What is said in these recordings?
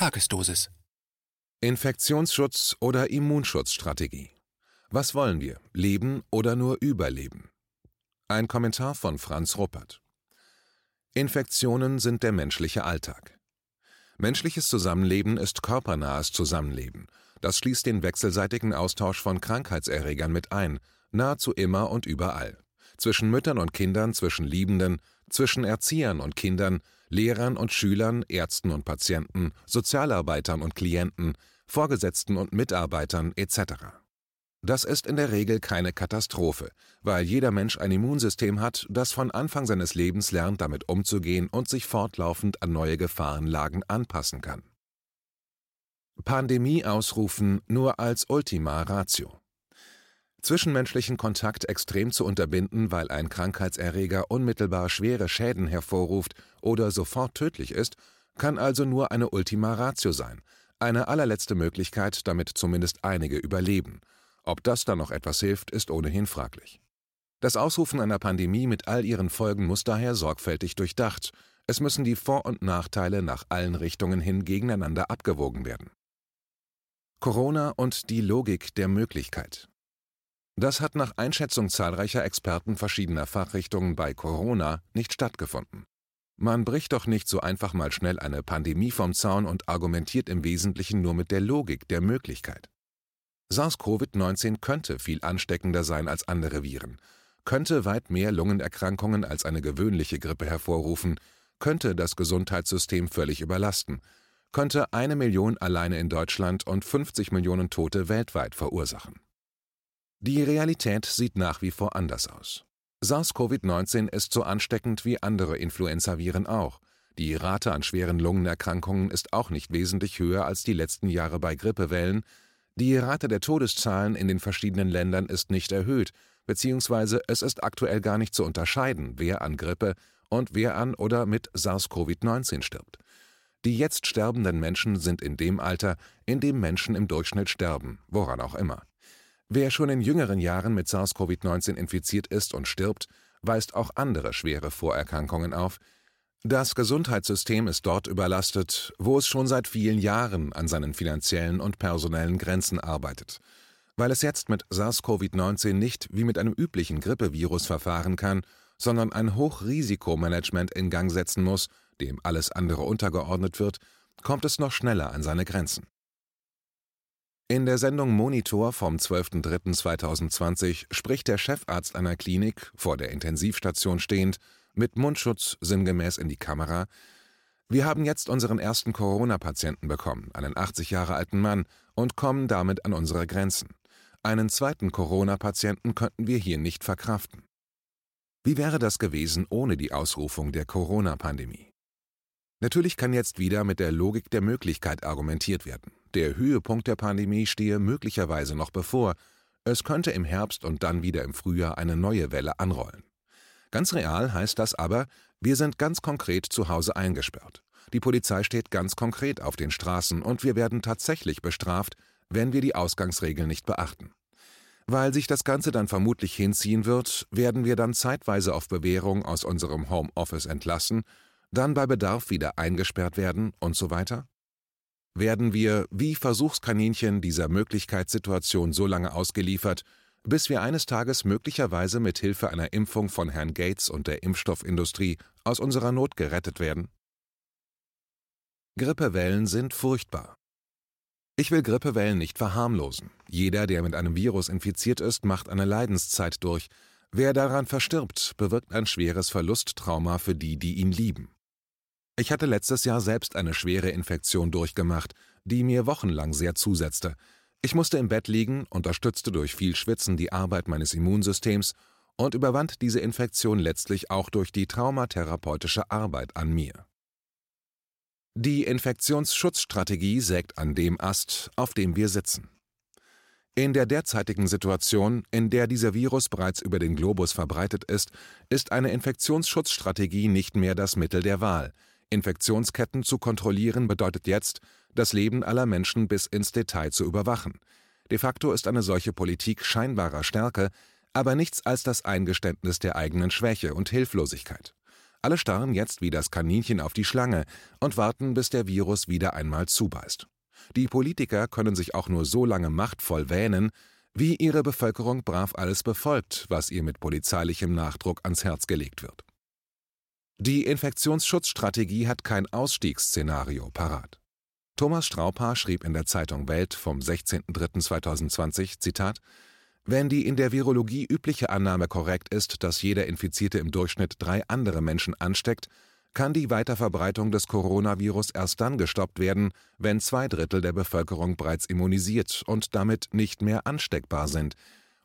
Tagesdosis. Infektionsschutz oder Immunschutzstrategie. Was wollen wir? Leben oder nur überleben? Ein Kommentar von Franz Ruppert. Infektionen sind der menschliche Alltag. Menschliches Zusammenleben ist körpernahes Zusammenleben. Das schließt den wechselseitigen Austausch von Krankheitserregern mit ein, nahezu immer und überall. Zwischen Müttern und Kindern, zwischen Liebenden, zwischen Erziehern und Kindern, Lehrern und Schülern, Ärzten und Patienten, Sozialarbeitern und Klienten, Vorgesetzten und Mitarbeitern etc. Das ist in der Regel keine Katastrophe, weil jeder Mensch ein Immunsystem hat, das von Anfang seines Lebens lernt, damit umzugehen und sich fortlaufend an neue Gefahrenlagen anpassen kann. Pandemie ausrufen nur als Ultima Ratio. Zwischenmenschlichen Kontakt extrem zu unterbinden, weil ein Krankheitserreger unmittelbar schwere Schäden hervorruft oder sofort tödlich ist, kann also nur eine Ultima Ratio sein, eine allerletzte Möglichkeit, damit zumindest einige überleben. Ob das dann noch etwas hilft, ist ohnehin fraglich. Das Ausrufen einer Pandemie mit all ihren Folgen muss daher sorgfältig durchdacht. Es müssen die Vor- und Nachteile nach allen Richtungen hin gegeneinander abgewogen werden. Corona und die Logik der Möglichkeit. Das hat nach Einschätzung zahlreicher Experten verschiedener Fachrichtungen bei Corona nicht stattgefunden. Man bricht doch nicht so einfach mal schnell eine Pandemie vom Zaun und argumentiert im Wesentlichen nur mit der Logik der Möglichkeit. SARS-CoV-19 könnte viel ansteckender sein als andere Viren, könnte weit mehr Lungenerkrankungen als eine gewöhnliche Grippe hervorrufen, könnte das Gesundheitssystem völlig überlasten, könnte eine Million alleine in Deutschland und 50 Millionen Tote weltweit verursachen. Die Realität sieht nach wie vor anders aus. SARS-CoV-19 ist so ansteckend wie andere Influenzaviren auch. Die Rate an schweren Lungenerkrankungen ist auch nicht wesentlich höher als die letzten Jahre bei Grippewellen. Die Rate der Todeszahlen in den verschiedenen Ländern ist nicht erhöht, beziehungsweise es ist aktuell gar nicht zu unterscheiden, wer an Grippe und wer an oder mit SARS-CoV-19 stirbt. Die jetzt sterbenden Menschen sind in dem Alter, in dem Menschen im Durchschnitt sterben, woran auch immer. Wer schon in jüngeren Jahren mit SARS-CoV-19 infiziert ist und stirbt, weist auch andere schwere Vorerkrankungen auf. Das Gesundheitssystem ist dort überlastet, wo es schon seit vielen Jahren an seinen finanziellen und personellen Grenzen arbeitet. Weil es jetzt mit SARS-CoV-19 nicht wie mit einem üblichen Grippevirus verfahren kann, sondern ein Hochrisikomanagement in Gang setzen muss, dem alles andere untergeordnet wird, kommt es noch schneller an seine Grenzen. In der Sendung Monitor vom 12.03.2020 spricht der Chefarzt einer Klinik, vor der Intensivstation stehend, mit Mundschutz sinngemäß in die Kamera. Wir haben jetzt unseren ersten Corona-Patienten bekommen, einen 80 Jahre alten Mann, und kommen damit an unsere Grenzen. Einen zweiten Corona-Patienten könnten wir hier nicht verkraften. Wie wäre das gewesen ohne die Ausrufung der Corona-Pandemie? Natürlich kann jetzt wieder mit der Logik der Möglichkeit argumentiert werden. Der Höhepunkt der Pandemie stehe möglicherweise noch bevor. Es könnte im Herbst und dann wieder im Frühjahr eine neue Welle anrollen. Ganz real heißt das aber, wir sind ganz konkret zu Hause eingesperrt. Die Polizei steht ganz konkret auf den Straßen und wir werden tatsächlich bestraft, wenn wir die Ausgangsregeln nicht beachten. Weil sich das Ganze dann vermutlich hinziehen wird, werden wir dann zeitweise auf Bewährung aus unserem Homeoffice entlassen, dann bei Bedarf wieder eingesperrt werden und so weiter? Werden wir wie Versuchskaninchen dieser Möglichkeitssituation so lange ausgeliefert, bis wir eines Tages möglicherweise mit Hilfe einer Impfung von Herrn Gates und der Impfstoffindustrie aus unserer Not gerettet werden? Grippewellen sind furchtbar. Ich will Grippewellen nicht verharmlosen. Jeder, der mit einem Virus infiziert ist, macht eine Leidenszeit durch. Wer daran verstirbt, bewirkt ein schweres Verlusttrauma für die, die ihn lieben. Ich hatte letztes Jahr selbst eine schwere Infektion durchgemacht, die mir wochenlang sehr zusetzte. Ich musste im Bett liegen, unterstützte durch viel Schwitzen die Arbeit meines Immunsystems und überwand diese Infektion letztlich auch durch die traumatherapeutische Arbeit an mir. Die Infektionsschutzstrategie sägt an dem Ast, auf dem wir sitzen. In der derzeitigen Situation, in der dieser Virus bereits über den Globus verbreitet ist, ist eine Infektionsschutzstrategie nicht mehr das Mittel der Wahl, Infektionsketten zu kontrollieren bedeutet jetzt, das Leben aller Menschen bis ins Detail zu überwachen. De facto ist eine solche Politik scheinbarer Stärke, aber nichts als das Eingeständnis der eigenen Schwäche und Hilflosigkeit. Alle starren jetzt wie das Kaninchen auf die Schlange und warten, bis der Virus wieder einmal zubeißt. Die Politiker können sich auch nur so lange machtvoll wähnen, wie ihre Bevölkerung brav alles befolgt, was ihr mit polizeilichem Nachdruck ans Herz gelegt wird. Die Infektionsschutzstrategie hat kein Ausstiegsszenario parat. Thomas Straubhaar schrieb in der Zeitung Welt vom 16.03.2020, Zitat, wenn die in der Virologie übliche Annahme korrekt ist, dass jeder Infizierte im Durchschnitt drei andere Menschen ansteckt, kann die Weiterverbreitung des Coronavirus erst dann gestoppt werden, wenn zwei Drittel der Bevölkerung bereits immunisiert und damit nicht mehr ansteckbar sind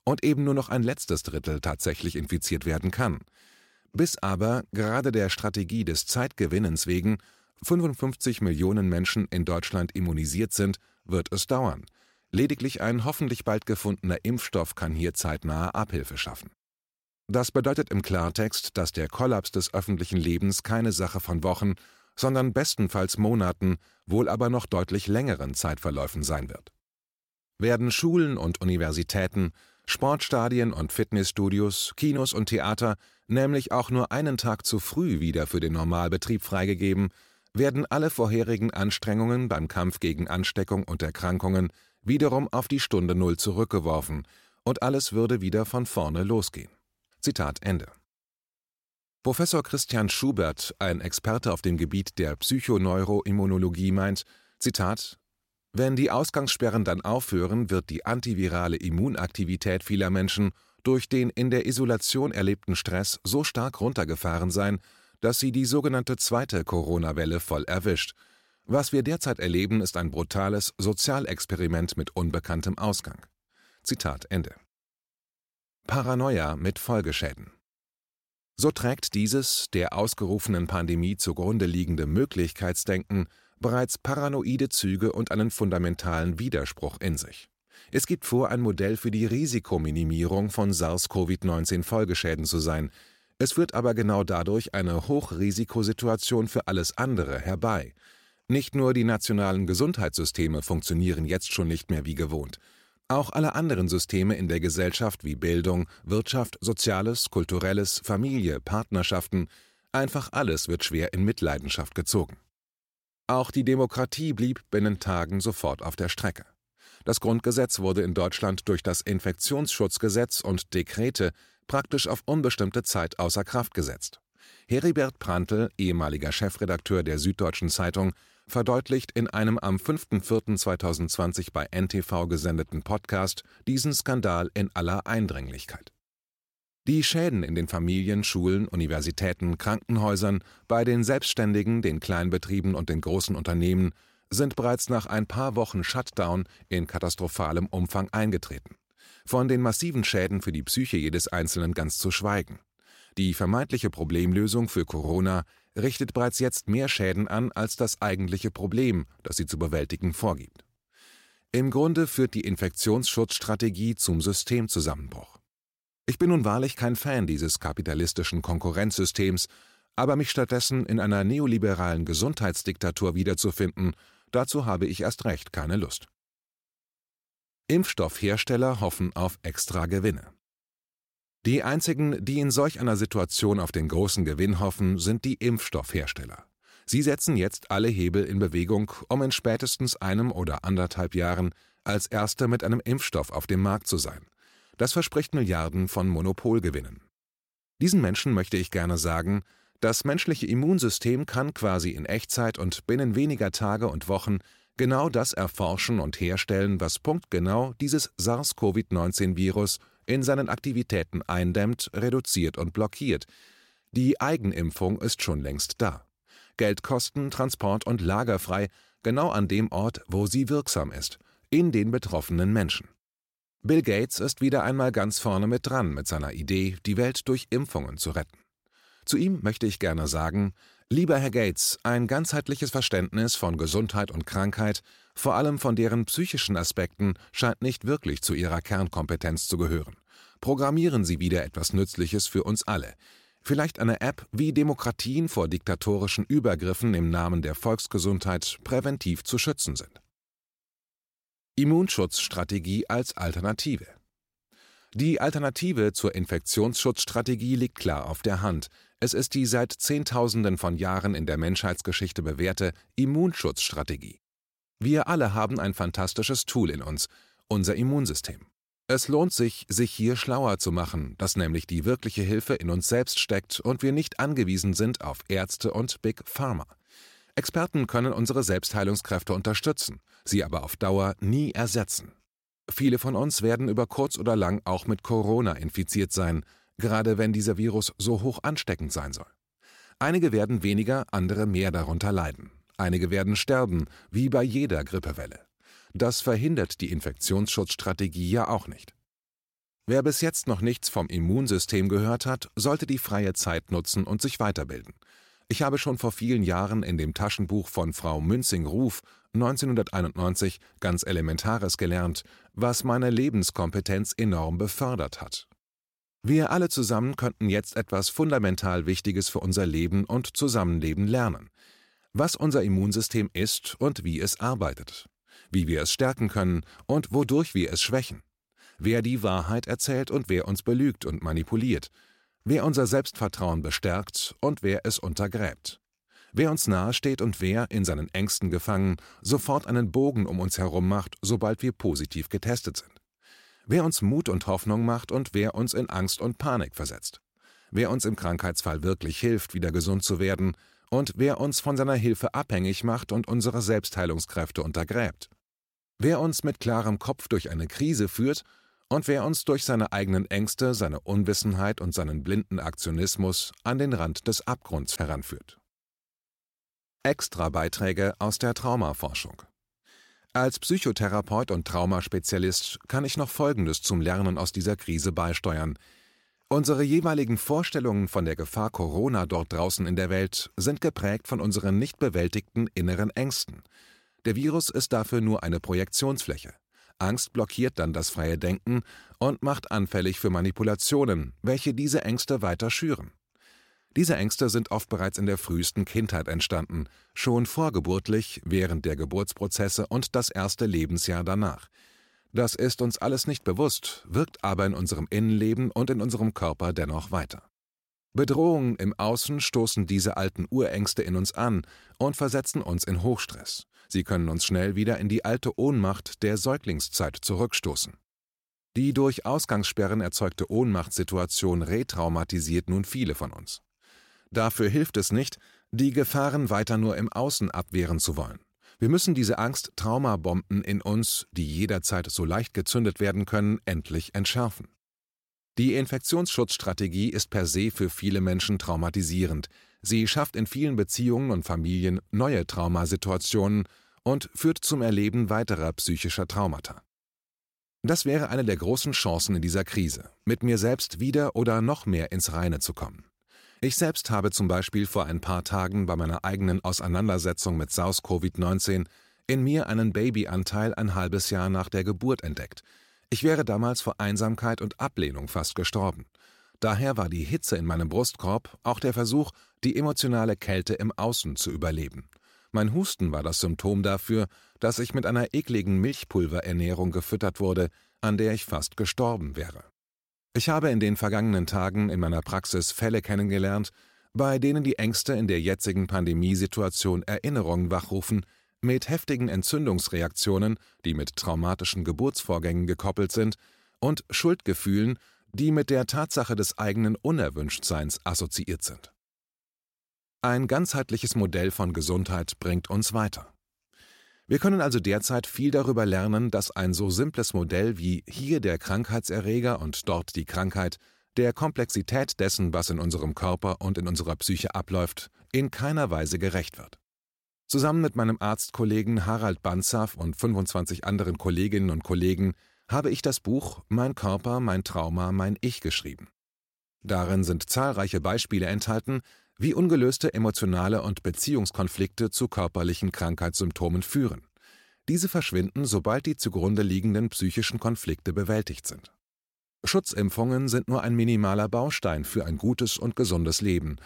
und eben nur noch ein letztes Drittel tatsächlich infiziert werden kann. Bis aber, gerade der Strategie des Zeitgewinnens wegen, 55 Millionen Menschen in Deutschland immunisiert sind, wird es dauern. Lediglich ein hoffentlich bald gefundener Impfstoff kann hier zeitnahe Abhilfe schaffen. Das bedeutet im Klartext, dass der Kollaps des öffentlichen Lebens keine Sache von Wochen, sondern bestenfalls Monaten, wohl aber noch deutlich längeren Zeitverläufen sein wird. Werden Schulen und Universitäten, Sportstadien und Fitnessstudios, Kinos und Theater nämlich auch nur einen Tag zu früh wieder für den Normalbetrieb freigegeben, werden alle vorherigen Anstrengungen beim Kampf gegen Ansteckung und Erkrankungen wiederum auf die Stunde Null zurückgeworfen und alles würde wieder von vorne losgehen. Zitat Ende. Professor Christian Schubert, ein Experte auf dem Gebiet der Psychoneuroimmunologie, meint, Zitat, wenn die Ausgangssperren dann aufhören, wird die antivirale Immunaktivität vieler Menschen durch den in der Isolation erlebten Stress so stark runtergefahren sein, dass sie die sogenannte zweite Corona-Welle voll erwischt. Was wir derzeit erleben, ist ein brutales Sozialexperiment mit unbekanntem Ausgang. Zitat Ende. Paranoia mit Folgeschäden. So trägt dieses der ausgerufenen Pandemie zugrunde liegende Möglichkeitsdenken bereits paranoide Züge und einen fundamentalen Widerspruch in sich. Es gibt vor, ein Modell für die Risikominimierung von SARS-CoV-19-Folgeschäden zu sein. Es führt aber genau dadurch eine Hochrisikosituation für alles andere herbei. Nicht nur die nationalen Gesundheitssysteme funktionieren jetzt schon nicht mehr wie gewohnt. Auch alle anderen Systeme in der Gesellschaft wie Bildung, Wirtschaft, Soziales, Kulturelles, Familie, Partnerschaften, einfach alles wird schwer in Mitleidenschaft gezogen. Auch die Demokratie blieb binnen Tagen sofort auf der Strecke. Das Grundgesetz wurde in Deutschland durch das Infektionsschutzgesetz und Dekrete praktisch auf unbestimmte Zeit außer Kraft gesetzt. Heribert Prantl, ehemaliger Chefredakteur der Süddeutschen Zeitung, verdeutlicht in einem am 5.4.2020 bei NTV gesendeten Podcast diesen Skandal in aller Eindringlichkeit. Die Schäden in den Familien, Schulen, Universitäten, Krankenhäusern, bei den Selbstständigen, den Kleinbetrieben und den großen Unternehmen sind bereits nach ein paar Wochen Shutdown in katastrophalem Umfang eingetreten. Von den massiven Schäden für die Psyche jedes Einzelnen ganz zu schweigen. Die vermeintliche Problemlösung für Corona richtet bereits jetzt mehr Schäden an als das eigentliche Problem, das sie zu bewältigen vorgibt. Im Grunde führt die Infektionsschutzstrategie zum Systemzusammenbruch. Ich bin nun wahrlich kein Fan dieses kapitalistischen Konkurrenzsystems, aber mich stattdessen in einer neoliberalen Gesundheitsdiktatur wiederzufinden, dazu habe ich erst recht keine Lust. Impfstoffhersteller hoffen auf extra Gewinne. Die einzigen, die in solch einer Situation auf den großen Gewinn hoffen, sind die Impfstoffhersteller. Sie setzen jetzt alle Hebel in Bewegung, um in spätestens einem oder anderthalb Jahren als Erste mit einem Impfstoff auf dem Markt zu sein. Das verspricht Milliarden von Monopolgewinnen. Diesen Menschen möchte ich gerne sagen, das menschliche Immunsystem kann quasi in Echtzeit und binnen weniger Tage und Wochen genau das erforschen und herstellen, was punktgenau dieses SARS-CoV-19-Virus in seinen Aktivitäten eindämmt, reduziert und blockiert. Die Eigenimpfung ist schon längst da. Geldkosten, Transport und lagerfrei, genau an dem Ort, wo sie wirksam ist, in den betroffenen Menschen. Bill Gates ist wieder einmal ganz vorne mit dran mit seiner Idee, die Welt durch Impfungen zu retten. Zu ihm möchte ich gerne sagen, lieber Herr Gates, ein ganzheitliches Verständnis von Gesundheit und Krankheit vor allem von deren psychischen Aspekten, scheint nicht wirklich zu ihrer Kernkompetenz zu gehören. Programmieren Sie wieder etwas Nützliches für uns alle. Vielleicht eine App, wie Demokratien vor diktatorischen Übergriffen im Namen der Volksgesundheit präventiv zu schützen sind. Immunschutzstrategie als Alternative. Die Alternative zur Infektionsschutzstrategie liegt klar auf der Hand. Es ist die seit Zehntausenden von Jahren in der Menschheitsgeschichte bewährte Immunschutzstrategie. Wir alle haben ein fantastisches Tool in uns, unser Immunsystem. Es lohnt sich, sich hier schlauer zu machen, dass nämlich die wirkliche Hilfe in uns selbst steckt und wir nicht angewiesen sind auf Ärzte und Big Pharma. Experten können unsere Selbstheilungskräfte unterstützen, sie aber auf Dauer nie ersetzen. Viele von uns werden über kurz oder lang auch mit Corona infiziert sein, gerade wenn dieser Virus so hoch ansteckend sein soll. Einige werden weniger, andere mehr darunter leiden. Einige werden sterben, wie bei jeder Grippewelle. Das verhindert die Infektionsschutzstrategie ja auch nicht. Wer bis jetzt noch nichts vom Immunsystem gehört hat, sollte die freie Zeit nutzen und sich weiterbilden. Ich habe schon vor vielen Jahren in dem Taschenbuch von Frau Münzing-Ruf 1991 ganz Elementares gelernt, was meine Lebenskompetenz enorm befördert hat. Wir alle zusammen könnten jetzt etwas fundamental Wichtiges für unser Leben und Zusammenleben lernen. Was unser Immunsystem ist und wie es arbeitet. Wie wir es stärken können und wodurch wir es schwächen, wer die Wahrheit erzählt und wer uns belügt und manipuliert, wer unser Selbstvertrauen bestärkt und wer es untergräbt, wer uns nahesteht und wer, in seinen Ängsten gefangen, sofort einen Bogen um uns herum macht, sobald wir positiv getestet sind, wer uns Mut und Hoffnung macht und wer uns in Angst und Panik versetzt, wer uns im Krankheitsfall wirklich hilft, wieder gesund zu werden, und wer uns von seiner Hilfe abhängig macht und unsere Selbstheilungskräfte untergräbt wer uns mit klarem Kopf durch eine Krise führt und wer uns durch seine eigenen Ängste, seine Unwissenheit und seinen blinden Aktionismus an den Rand des Abgrunds heranführt. Extra Beiträge aus der Traumaforschung. Als Psychotherapeut und Traumaspezialist kann ich noch Folgendes zum Lernen aus dieser Krise beisteuern. Unsere jeweiligen Vorstellungen von der Gefahr Corona dort draußen in der Welt sind geprägt von unseren nicht bewältigten inneren Ängsten – der Virus ist dafür nur eine Projektionsfläche. Angst blockiert dann das freie Denken und macht anfällig für Manipulationen, welche diese Ängste weiter schüren. Diese Ängste sind oft bereits in der frühesten Kindheit entstanden, schon vorgeburtlich, während der Geburtsprozesse und das erste Lebensjahr danach. Das ist uns alles nicht bewusst, wirkt aber in unserem Innenleben und in unserem Körper dennoch weiter. Bedrohungen im Außen stoßen diese alten Urängste in uns an und versetzen uns in Hochstress. Sie können uns schnell wieder in die alte Ohnmacht der Säuglingszeit zurückstoßen. Die durch Ausgangssperren erzeugte Ohnmachtssituation retraumatisiert nun viele von uns. Dafür hilft es nicht, die Gefahren weiter nur im Außen abwehren zu wollen. Wir müssen diese Angst-Traumabomben in uns, die jederzeit so leicht gezündet werden können, endlich entschärfen. Die Infektionsschutzstrategie ist per se für viele Menschen traumatisierend, Sie schafft in vielen Beziehungen und Familien neue Traumasituationen und führt zum Erleben weiterer psychischer Traumata. Das wäre eine der großen Chancen in dieser Krise, mit mir selbst wieder oder noch mehr ins Reine zu kommen. Ich selbst habe zum Beispiel vor ein paar Tagen bei meiner eigenen Auseinandersetzung mit SARS-CoV-19 in mir einen Babyanteil ein halbes Jahr nach der Geburt entdeckt. Ich wäre damals vor Einsamkeit und Ablehnung fast gestorben. Daher war die Hitze in meinem Brustkorb auch der Versuch, die emotionale Kälte im Außen zu überleben. Mein Husten war das Symptom dafür, dass ich mit einer ekligen Milchpulverernährung gefüttert wurde, an der ich fast gestorben wäre. Ich habe in den vergangenen Tagen in meiner Praxis Fälle kennengelernt, bei denen die Ängste in der jetzigen Pandemiesituation Erinnerungen wachrufen, mit heftigen Entzündungsreaktionen, die mit traumatischen Geburtsvorgängen gekoppelt sind, und Schuldgefühlen, die mit der Tatsache des eigenen Unerwünschtseins assoziiert sind. Ein ganzheitliches Modell von Gesundheit bringt uns weiter. Wir können also derzeit viel darüber lernen, dass ein so simples Modell wie hier der Krankheitserreger und dort die Krankheit der Komplexität dessen, was in unserem Körper und in unserer Psyche abläuft, in keiner Weise gerecht wird. Zusammen mit meinem Arztkollegen Harald Banzaf und 25 anderen Kolleginnen und Kollegen habe ich das Buch Mein Körper, mein Trauma, mein Ich geschrieben. Darin sind zahlreiche Beispiele enthalten, wie ungelöste emotionale und Beziehungskonflikte zu körperlichen Krankheitssymptomen führen. Diese verschwinden, sobald die zugrunde liegenden psychischen Konflikte bewältigt sind. Schutzimpfungen sind nur ein minimaler Baustein für ein gutes und gesundes Leben.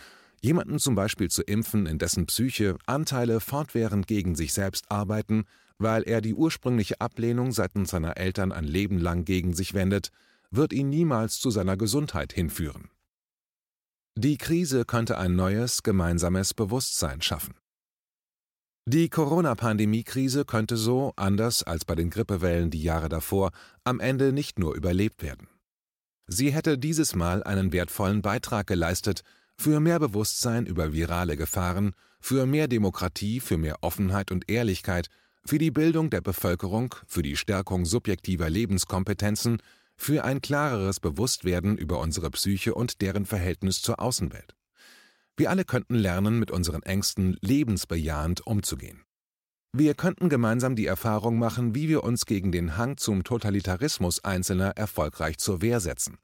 Jemanden zum Beispiel zu impfen, in dessen Psyche Anteile fortwährend gegen sich selbst arbeiten, weil er die ursprüngliche Ablehnung seitens seiner Eltern ein Leben lang gegen sich wendet, wird ihn niemals zu seiner Gesundheit hinführen. Die Krise könnte ein neues, gemeinsames Bewusstsein schaffen. Die Corona-Pandemie-Krise könnte so, anders als bei den Grippewellen die Jahre davor, am Ende nicht nur überlebt werden. Sie hätte dieses Mal einen wertvollen Beitrag geleistet für mehr Bewusstsein über virale Gefahren, für mehr Demokratie, für mehr Offenheit und Ehrlichkeit, für die Bildung der Bevölkerung, für die Stärkung subjektiver Lebenskompetenzen, für ein klareres Bewusstwerden über unsere Psyche und deren Verhältnis zur Außenwelt. Wir alle könnten lernen, mit unseren Ängsten lebensbejahend umzugehen. Wir könnten gemeinsam die Erfahrung machen, wie wir uns gegen den Hang zum Totalitarismus Einzelner erfolgreich zur Wehr setzen,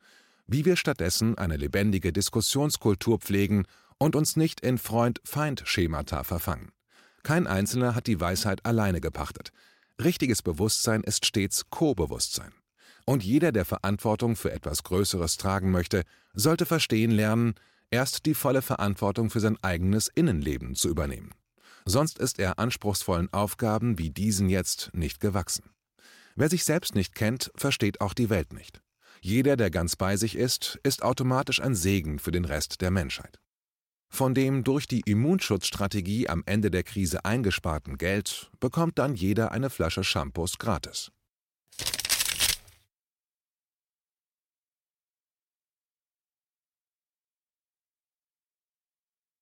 wie wir stattdessen eine lebendige Diskussionskultur pflegen und uns nicht in Freund-Feind-Schemata verfangen. Kein Einzelner hat die Weisheit alleine gepachtet. Richtiges Bewusstsein ist stets Co-Bewusstsein. Und jeder, der Verantwortung für etwas Größeres tragen möchte, sollte verstehen lernen, erst die volle Verantwortung für sein eigenes Innenleben zu übernehmen. Sonst ist er anspruchsvollen Aufgaben wie diesen jetzt nicht gewachsen. Wer sich selbst nicht kennt, versteht auch die Welt nicht. Jeder, der ganz bei sich ist, ist automatisch ein Segen für den Rest der Menschheit. Von dem durch die Immunschutzstrategie am Ende der Krise eingesparten Geld bekommt dann jeder eine Flasche Shampoos gratis.